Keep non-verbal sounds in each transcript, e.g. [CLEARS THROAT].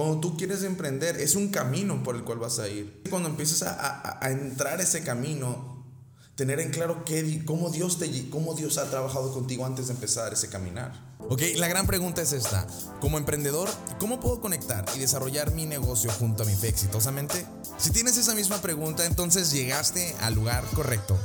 Cuando tú quieres emprender, es un camino por el cual vas a ir. Cuando empiezas a, a, entrar ese camino, tener en claro qué, cómo, Dios te, cómo Dios ha trabajado contigo antes de empezar ese caminar. Ok, la gran pregunta es esta. Como emprendedor, ¿cómo puedo conectar y desarrollar mi negocio junto a mi fe exitosamente? Si tienes esa misma pregunta, entonces llegaste al lugar correcto.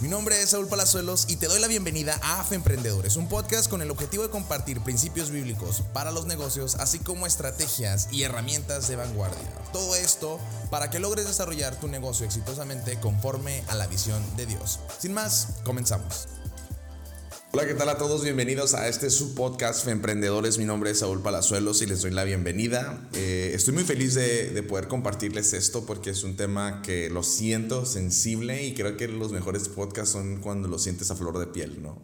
Mi nombre es Saúl Palazuelos y te doy la bienvenida a AFE Emprendedores, un podcast con el objetivo de compartir principios bíblicos para los negocios, así como estrategias y herramientas de vanguardia. Todo esto para que logres desarrollar tu negocio exitosamente conforme a la visión de Dios. Sin más, comenzamos. Hola, ¿qué tal a todos? Bienvenidos a este su podcast Emprendedores. Mi nombre es Saúl Palazuelos y les doy la bienvenida. Eh, estoy muy feliz de, de, poder compartirles esto porque es un tema que lo siento sensible y creo que los mejores podcasts son cuando lo sientes a flor de piel, ¿no?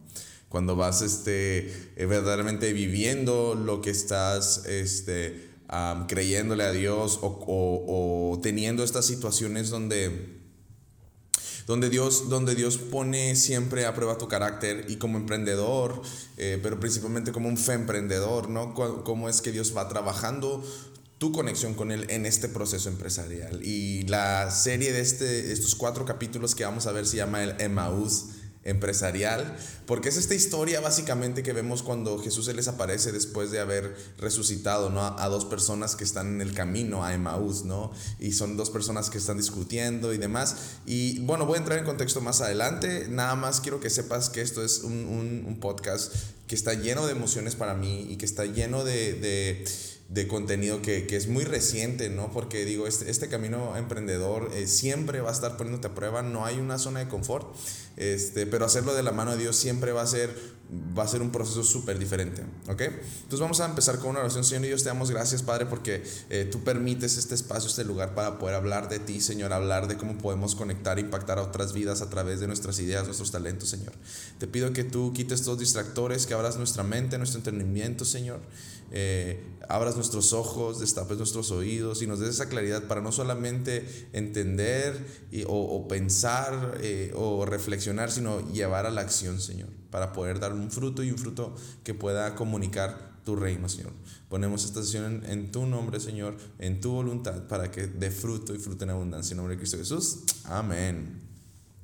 Cuando vas este, eh, verdaderamente viviendo lo que estás este, creyéndole a Dios o teniendo estas situaciones donde donde Dios, donde Dios pone siempre a prueba tu carácter y como emprendedor, eh, pero principalmente como un fe emprendedor, ¿no? Cómo es que Dios va trabajando tu conexión con Él en este proceso empresarial. Y la serie de este, estos cuatro capítulos que vamos a ver se llama el Emmaus empresarial, porque es esta historia básicamente que vemos cuando Jesús se les aparece después de haber resucitado ¿no? a, dos personas que están en el camino a Emmaús, ¿no? Y son dos personas que están discutiendo y demás. Y bueno, voy a entrar en contexto más adelante, nada más quiero que sepas que esto es un, un, podcast que está lleno de emociones para mí y que está lleno de, de de contenido que, que, es muy reciente, ¿no? Porque digo, este, este camino emprendedor eh, siempre va a estar poniéndote a prueba, no hay una zona de confort, este, pero hacerlo de la mano de Dios siempre va a ser, va a ser un proceso súper diferente, ¿ok? Entonces vamos a empezar con una oración, Señor, Dios te damos gracias, Padre, porque eh, tú permites este espacio, este lugar para poder hablar de ti, Señor, hablar de cómo podemos conectar, impactar a otras vidas a través de nuestras ideas, nuestros talentos, Señor. Te pido que tú quites todos distractores, que abras nuestra mente, nuestro entendimiento, Señor eh, abras nuestros ojos, destapes nuestros oídos y nos des esa claridad para no solamente entender y, o, pensar eh, o reflexionar, sino llevar a la acción, Señor, para poder dar un fruto y un fruto que pueda comunicar tu reino, Señor. Ponemos esta sesión en, tu nombre, Señor, en tu voluntad, para que dé fruto y fruto en abundancia. En nombre de Cristo Jesús. Amén.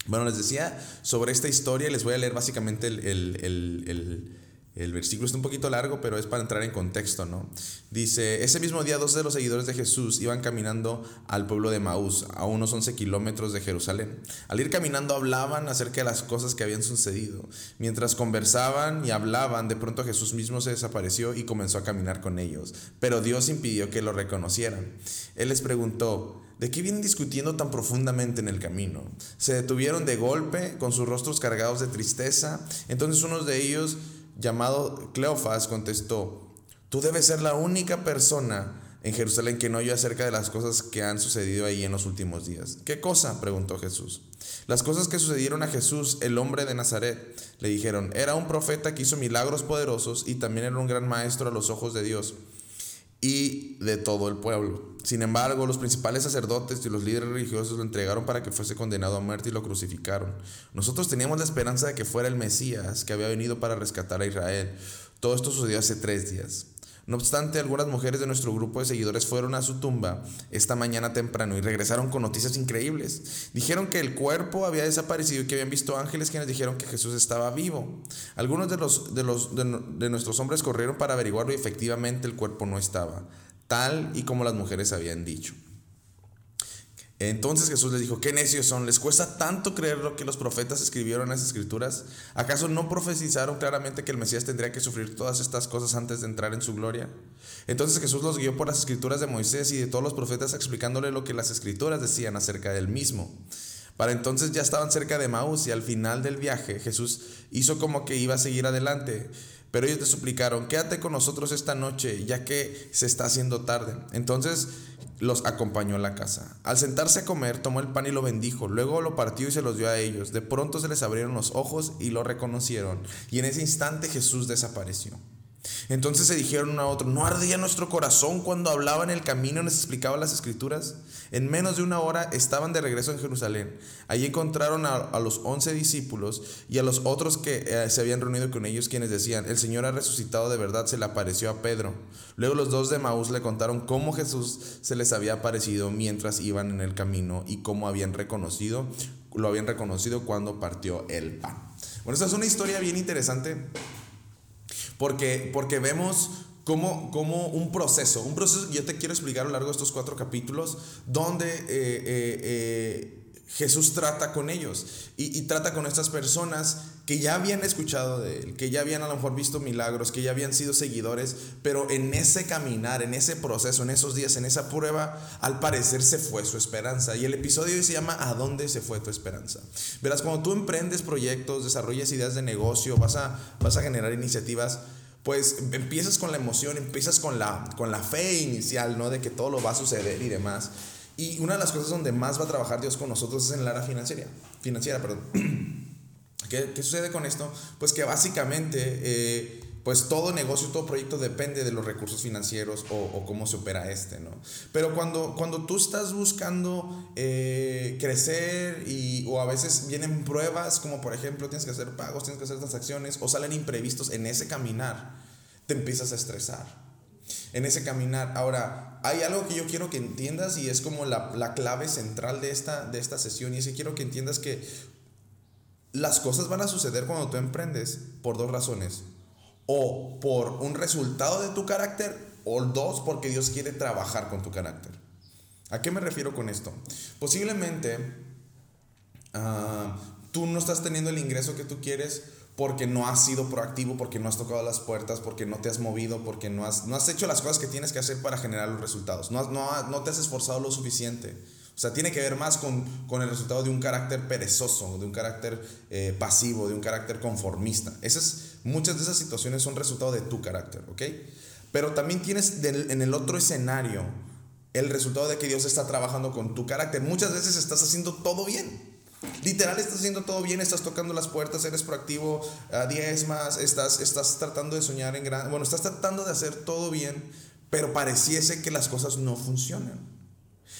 Bueno, les decía sobre esta historia, les voy a leer básicamente el, el el versículo está un poquito largo, pero es para entrar en contexto, ¿no? Dice, ese mismo día dos de los seguidores de Jesús iban caminando al pueblo de Maús, a unos 11 kilómetros de Jerusalén. Al ir caminando hablaban acerca de las cosas que habían sucedido. Mientras conversaban y hablaban, de pronto Jesús mismo se desapareció y comenzó a caminar con ellos. Pero Dios impidió que lo reconocieran. Él les preguntó, ¿De qué vienen discutiendo tan profundamente en el camino? Se detuvieron de golpe, con sus rostros cargados de tristeza. Entonces uno de ellos llamado Cleofas contestó, tú debes ser la única persona en Jerusalén que no oyó acerca de las cosas que han sucedido ahí en los últimos días. ¿Qué cosa? preguntó Jesús. Las cosas que sucedieron a Jesús, el hombre de Nazaret, le dijeron, era un profeta que hizo milagros poderosos y también era un gran maestro a los ojos de Dios y de todo el pueblo. Sin embargo, los principales sacerdotes y los líderes religiosos lo entregaron para que fuese condenado a muerte y lo crucificaron. Nosotros teníamos la esperanza de que fuera el Mesías que había venido para rescatar a Israel. Todo esto sucedió hace tres días. No obstante, algunas mujeres de nuestro grupo de seguidores fueron a su tumba esta mañana temprano y regresaron con noticias increíbles. Dijeron que el cuerpo había desaparecido y que habían visto ángeles quienes dijeron que Jesús estaba vivo. Algunos de, los, de, los, de nuestros hombres corrieron para averiguarlo y efectivamente el cuerpo no estaba, tal y como las mujeres habían dicho. Entonces Jesús les dijo, qué necios son, ¿les cuesta tanto creer lo que los profetas escribieron en las escrituras? ¿Acaso no profetizaron claramente que el Mesías tendría que sufrir todas estas cosas antes de entrar en su gloria? Entonces Jesús los guió por las escrituras de Moisés y de todos los profetas explicándole lo que las escrituras decían acerca del mismo. Para entonces ya estaban cerca de Maús y al final del viaje Jesús hizo como que iba a seguir adelante. Pero ellos le suplicaron, quédate con nosotros esta noche, ya que se está haciendo tarde. Entonces los acompañó a la casa. Al sentarse a comer, tomó el pan y lo bendijo, luego lo partió y se los dio a ellos. De pronto se les abrieron los ojos y lo reconocieron, y en ese instante Jesús desapareció. Entonces se dijeron uno a otro, ¿no ardía nuestro corazón cuando hablaba en el camino y nos explicaba las escrituras? En menos de una hora estaban de regreso en Jerusalén. Allí encontraron a, los once discípulos y a los otros que eh, se habían reunido con ellos, quienes decían, el Señor ha resucitado de verdad, se le apareció a Pedro. Luego los dos de Maús le contaron cómo Jesús se les había aparecido mientras iban en el camino y cómo habían reconocido, lo habían reconocido cuando partió el pan. Bueno, esta es una historia bien interesante porque, porque vemos como, un proceso, un proceso que yo te quiero explicar a lo largo de estos cuatro capítulos, donde eh, eh, eh, Jesús trata con ellos y, trata con estas personas que ya habían escuchado de Él, que ya habían a lo mejor visto milagros, que ya habían sido seguidores, pero en ese caminar, en ese proceso, en esos días, en esa prueba, al parecer se fue su esperanza. Y el episodio se llama ¿A dónde se fue tu esperanza? Verás, cuando tú emprendes proyectos, desarrollas ideas de negocio, vas a, vas a generar iniciativas, pues empiezas con la emoción, empiezas con la, con la fe inicial, ¿no? De que todo lo va a suceder y demás. Y una de las cosas donde más va a trabajar Dios con nosotros es en el área financiera. Financiera, perdón. [CLEARS THROAT] ¿Qué, ¿Qué, sucede con esto? Pues que básicamente, eh, pues todo negocio, todo proyecto depende de los recursos financieros o, o cómo se opera este, ¿no? Pero cuando, cuando tú estás buscando eh, crecer y, o a veces vienen pruebas, como por ejemplo tienes que hacer pagos, tienes que hacer transacciones o salen imprevistos en ese caminar, te empiezas a estresar en ese caminar. Ahora, hay algo que yo quiero que entiendas y es como la, la, clave central de esta, de esta sesión y es que quiero que entiendas que las cosas van a suceder cuando tú emprendes por dos razones. O por un resultado de tu carácter o dos porque Dios quiere trabajar con tu carácter. ¿A qué me refiero con esto? Posiblemente uh, tú no estás teniendo el ingreso que tú quieres porque no has sido proactivo, porque no has tocado las puertas, porque no te has movido, porque no has, no has hecho las cosas que tienes que hacer para generar los resultados. No, no, no te has esforzado lo suficiente. O sea, tiene que ver más con, con el resultado de un carácter perezoso, de un carácter eh, pasivo, de un carácter conformista. Esas, muchas de esas situaciones son resultado de tu carácter, ¿ok? Pero también tienes en el otro escenario el resultado de que Dios está trabajando con tu carácter. Muchas veces estás haciendo todo bien. Literal, estás haciendo todo bien, estás tocando las puertas, eres proactivo, a más estás, estás tratando de soñar en grande, bueno, estás tratando de hacer todo bien, pero pareciese que las cosas no funcionan.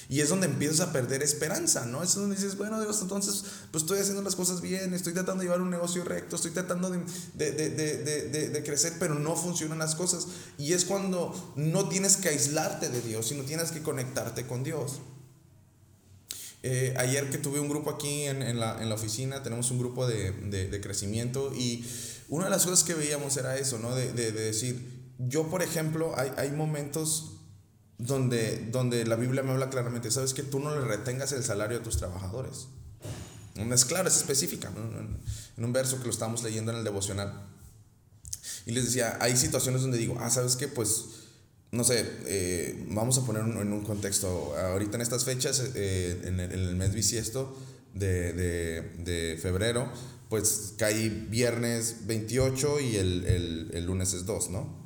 Y es donde empiezas a perder esperanza, ¿no? Es donde dices, bueno, Dios, entonces, pues estoy haciendo las cosas bien, estoy tratando de llevar un negocio recto, estoy tratando de, de, de, de, crecer, pero no funcionan las cosas. Y es cuando no tienes que aislarte de Dios, sino tienes que conectarte con Dios. Eh, ayer que tuve un grupo aquí en, en, la, en la, oficina, tenemos un grupo de, de, crecimiento y una de las cosas que veíamos era eso, ¿no? De, de decir, yo por ejemplo, hay, hay momentos donde, donde la Biblia me habla claramente, sabes que tú no le retengas el salario a tus trabajadores. Es claro, es específica, en un verso que lo estamos leyendo en el devocional. Y les decía, hay situaciones donde digo, ah, sabes qué, pues no sé, eh, vamos a poner en un contexto, ahorita en estas fechas, eh, en, el, mes bisiesto de, de, de, febrero, pues cae viernes 28 y el, el, el, lunes es 2, ¿no?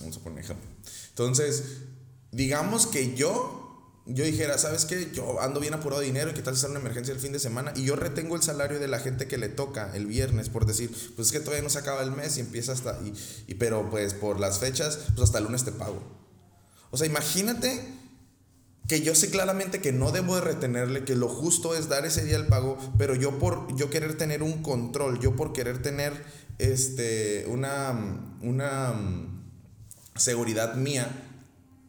Vamos a poner ejemplo. Entonces, digamos que yo, yo dijera, ¿sabes qué? Yo ando bien apurado de dinero y que tal sea una emergencia el fin de semana y yo retengo el salario de la gente que le toca el viernes por decir, pues es que todavía no se acaba el mes y empieza hasta, y, pero pues por las fechas, pues hasta el lunes te pago. O sea, imagínate que yo sé claramente que no debo de retenerle, que lo justo es dar ese día el pago, pero yo por yo querer tener un control, yo por querer tener este una una seguridad mía,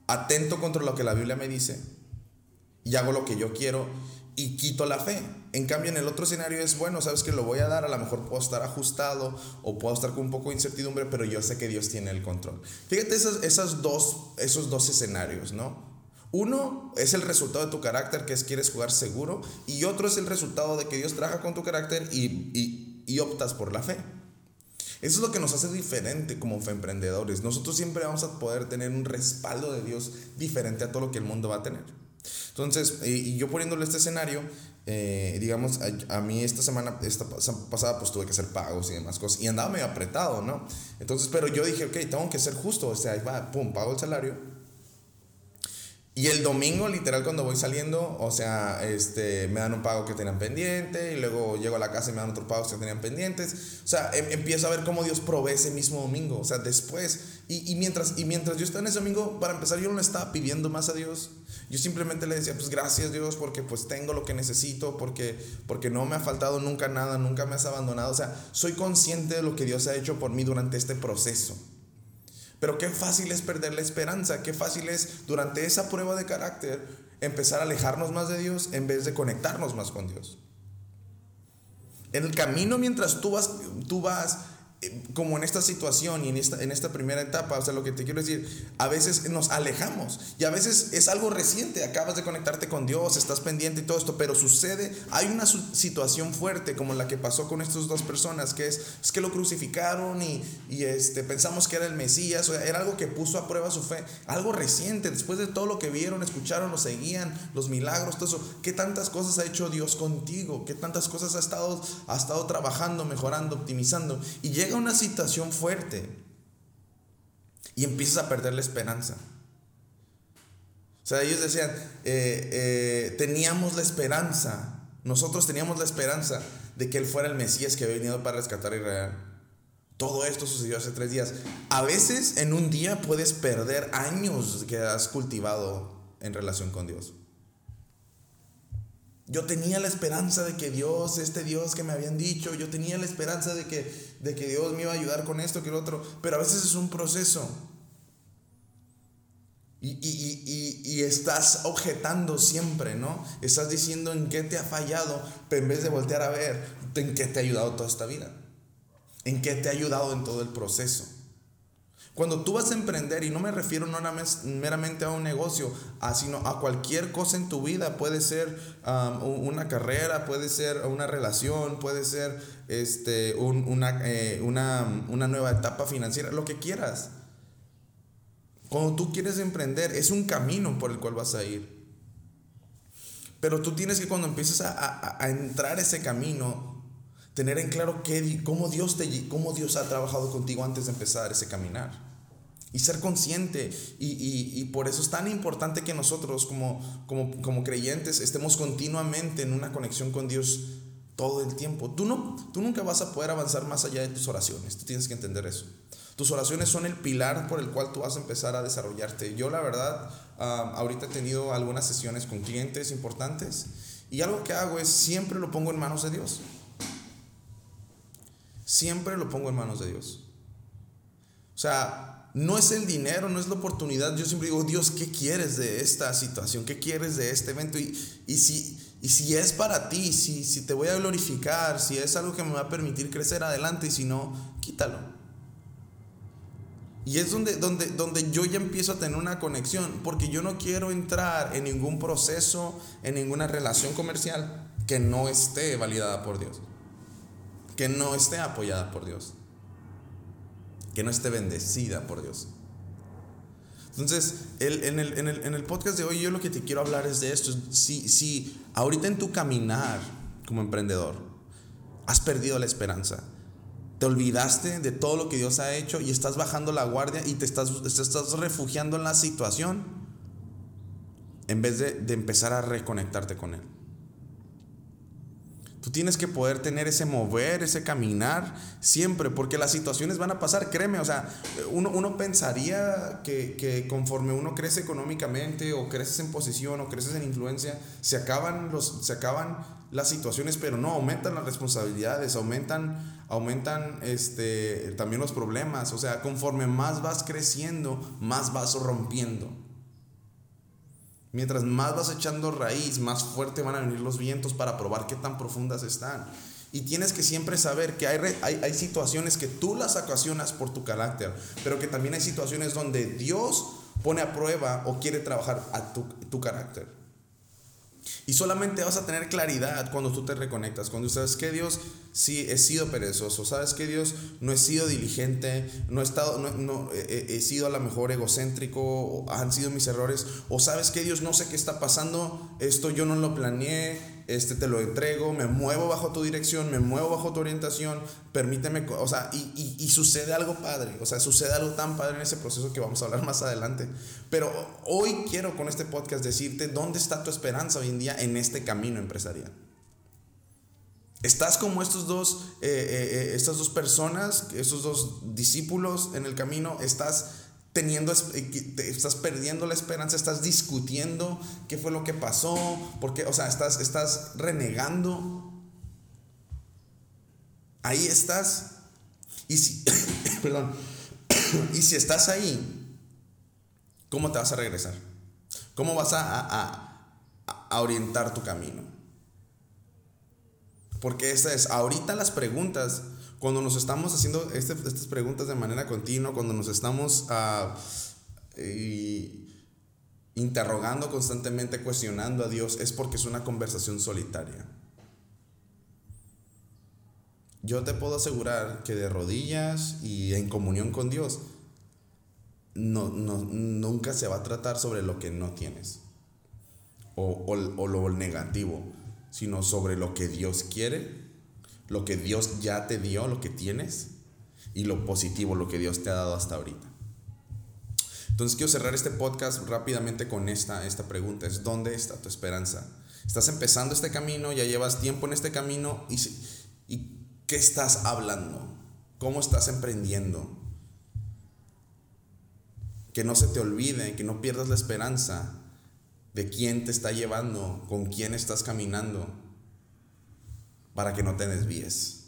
atento contra lo que la Biblia me dice y hago lo que yo quiero y quito la fe. En cambio, en el otro escenario es, bueno, sabes que lo voy a dar, a lo mejor puedo estar ajustado o puedo estar con un poco de incertidumbre, pero yo sé que Dios tiene el control. Fíjate esas, esas dos, esos dos escenarios, ¿no? Uno es el resultado de tu carácter, que es quieres jugar seguro, y otro es el resultado de que Dios trabaja con tu carácter y, y, y optas por la fe. Eso es lo que nos hace diferente como emprendedores. Nosotros siempre vamos a poder tener un respaldo de Dios diferente a todo lo que el mundo va a tener. Entonces, y yo poniéndole este escenario, eh, digamos, a, mí esta semana, esta pasada, pues tuve que hacer pagos y demás cosas, y andaba medio apretado, ¿no? Entonces, pero yo dije, ok, tengo que ser justo, o sea, ahí va, pum, pago el salario. Y el domingo, literal, cuando voy saliendo, o sea, este, me dan un pago que tenían pendiente, y luego llego a la casa y me dan otros pagos que tenían pendientes. O sea, em, empiezo a ver cómo Dios provee ese mismo domingo. O sea, después y, mientras, y mientras yo estaba en ese domingo, para empezar, yo no estaba pidiendo más a Dios. Yo simplemente le decía, pues gracias Dios, porque pues tengo lo que necesito, porque, porque no me ha faltado nunca nada, nunca me has abandonado. O sea, soy consciente de lo que Dios ha hecho por mí durante este proceso. Pero qué fácil es perder la esperanza, qué fácil es durante esa prueba de carácter empezar a alejarnos más de Dios en vez de conectarnos más con Dios. En el camino mientras tú vas, tú vas como en esta situación y en esta, en esta primera etapa, o sea, lo que te quiero decir, a veces nos alejamos y a veces es algo reciente, acabas de conectarte con Dios, estás pendiente y todo esto, pero sucede, hay una situación fuerte como la que pasó con estas dos personas, que es, es que lo crucificaron y, y este, pensamos que era el Mesías, o sea, era algo que puso a prueba su fe, algo reciente, después de todo lo que vieron, escucharon, lo seguían, los milagros, todo eso, ¿qué tantas cosas ha hecho Dios contigo? ¿Qué tantas cosas ha estado, ha estado trabajando, mejorando, optimizando? Y llega una situación fuerte y empiezas a perder la esperanza. O sea, ellos decían, eh, eh, teníamos la esperanza, nosotros teníamos la esperanza de que Él fuera el Mesías que había venido para rescatar a Israel. Todo esto sucedió hace tres días. A veces en un día puedes perder años que has cultivado en relación con Dios. Yo tenía la esperanza de que Dios, este Dios que me habían dicho, yo tenía la esperanza de que, de que Dios me iba a ayudar con esto, que lo otro, pero a veces es un proceso. Y, y, estás objetando siempre, ¿no? Estás diciendo en qué te ha fallado, pero en vez de voltear a ver en qué te ha ayudado toda esta vida, en qué te ha ayudado en todo el proceso. Cuando tú vas a emprender, y no me refiero no meramente a un negocio, sino a cualquier cosa en tu vida, puede ser una carrera, puede ser una relación, puede ser este, eh, una, una nueva etapa financiera, lo que quieras. Cuando tú quieres emprender, es un camino por el cual vas a ir. Pero tú tienes que cuando empieces a, a, entrar ese camino, tener en claro qué, cómo, Dios te, cómo Dios ha trabajado contigo antes de empezar ese caminar y ser consciente. Y, por eso es tan importante que nosotros como, como, creyentes estemos continuamente en una conexión con Dios todo el tiempo. Tú, no, tú nunca vas a poder avanzar más allá de tus oraciones, tú tienes que entender eso. Tus oraciones son el pilar por el cual tú vas a empezar a desarrollarte. Yo la verdad, ah, ahorita he tenido algunas sesiones con clientes importantes y algo que hago es siempre lo pongo en manos de Dios. Siempre lo pongo en manos de Dios. O sea, no es el dinero, no es la oportunidad. Yo siempre digo, Dios, ¿qué quieres de esta situación? ¿Qué quieres de este evento? Y, y, si, y si es para ti, si, si te voy a glorificar, si es algo que me va a permitir crecer adelante y si no, quítalo. Y es donde, donde, donde yo ya empiezo a tener una conexión, porque yo no quiero entrar en ningún proceso, en ninguna relación comercial que no esté validada por Dios, que no esté apoyada por Dios que no esté bendecida por Dios. Entonces, en, el, podcast de hoy yo lo que te quiero hablar es de esto. Si, si ahorita en tu caminar como emprendedor has perdido la esperanza, te olvidaste de todo lo que Dios ha hecho y estás bajando la guardia y te estás, refugiando en la situación en vez de empezar a reconectarte con Él. Tú tienes que poder tener ese mover, ese caminar siempre, porque las situaciones van a pasar, créeme, o sea, uno, uno pensaría que, que, conforme uno crece económicamente o creces en posición o creces en influencia, se acaban, los, se acaban las situaciones, pero no, aumentan las responsabilidades, aumentan, aumentan este, también los problemas, o sea, conforme más vas creciendo, más vas rompiendo. Mientras más vas echando raíz, más fuerte van a venir los vientos para probar qué tan profundas están. Y tienes que siempre saber que hay, hay, situaciones que tú las ocasionas por tu carácter, pero que también hay situaciones donde Dios pone a prueba o quiere trabajar a tu, tu carácter. Y solamente vas a tener claridad cuando tú te reconectas, cuando sabes que Dios sí he sido perezoso, sabes que Dios no he sido diligente, no he, estado, no, he, sido a lo mejor egocéntrico, han sido mis errores, o sabes que Dios no sé qué está pasando, esto yo no lo planeé, este te lo entrego, me muevo bajo tu dirección, me muevo bajo tu orientación, permíteme, o sea, y, y, sucede algo padre, o sea, sucede algo tan padre en ese proceso que vamos a hablar [LAUGHS] más adelante. Pero hoy quiero con este podcast decirte dónde está tu esperanza hoy en día en este camino empresarial. Estás como estos dos, eh, eh, eh, estas dos personas, estos dos discípulos en el camino, estás teniendo, estás perdiendo la esperanza, estás discutiendo qué fue lo que pasó, porque, o sea, estás, estás renegando. Ahí estás. Y si, [COUGHS] perdón, [COUGHS] y si estás ahí, ¿cómo te vas a regresar? ¿Cómo vas a, a orientar tu camino? Porque esta es, ahorita las preguntas, cuando nos estamos haciendo este, estas preguntas de manera continua, cuando nos estamos uh, interrogando constantemente, cuestionando a Dios, es porque es una conversación solitaria. Yo te puedo asegurar que de rodillas y en comunión con Dios, no, no, nunca se va a tratar sobre lo que no tienes o, o, o lo negativo sino sobre lo que Dios quiere, lo que Dios ya te dio, lo que tienes, y lo positivo, lo que Dios te ha dado hasta ahorita. Entonces quiero cerrar este podcast rápidamente con esta, esta pregunta, es ¿dónde está tu esperanza? Estás empezando este camino, ya llevas tiempo en este camino y, y ¿qué estás hablando? ¿Cómo estás emprendiendo? Que no se te olvide, que no pierdas la esperanza de quién te está llevando, con quién estás caminando, para que no te desvíes.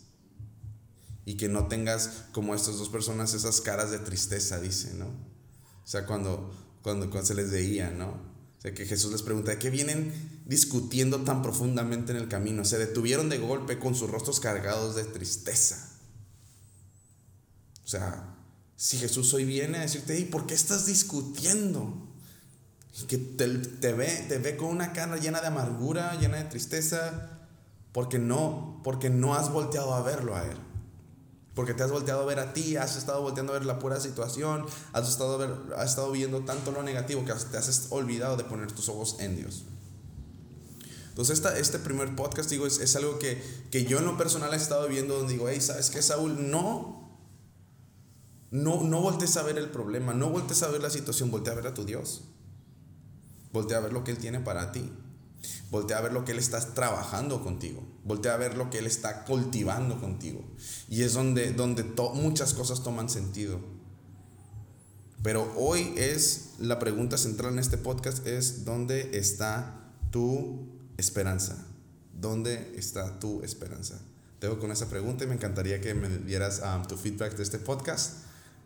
Y que no tengas como estas dos personas esas caras de tristeza, dice, ¿no? O sea, cuando, cuando, cuando se les veía, ¿no? O sea, que Jesús les pregunta, ¿de qué vienen discutiendo tan profundamente en el camino? Se detuvieron de golpe con sus rostros cargados de tristeza. O sea, si Jesús hoy viene a decirte, ¿y por qué estás discutiendo? que te, ve, te ve con una cara llena de amargura, llena de tristeza, porque no, porque no has volteado a verlo a Él. Porque te has volteado a ver a ti, has estado volteando a ver la pura situación, has estado, ver, has estado viendo tanto lo negativo que te has olvidado de poner tus ojos en Dios. Entonces esta, este primer podcast, digo, es, es algo que, que, yo en lo personal he estado viendo donde digo, hey, ¿sabes qué, Saúl? No, no, no voltees a ver el problema, no voltees a ver la situación, voltea a ver a tu Dios. Voltea a ver lo que Él tiene para ti. Voltea a ver lo que Él está trabajando contigo. Voltea a ver lo que Él está cultivando contigo. Y es donde, donde muchas cosas toman sentido. Pero hoy es la pregunta central en este podcast es ¿dónde está tu esperanza? ¿Dónde está tu esperanza? Te dejo con esa pregunta y me encantaría que me dieras um, tu feedback de este podcast.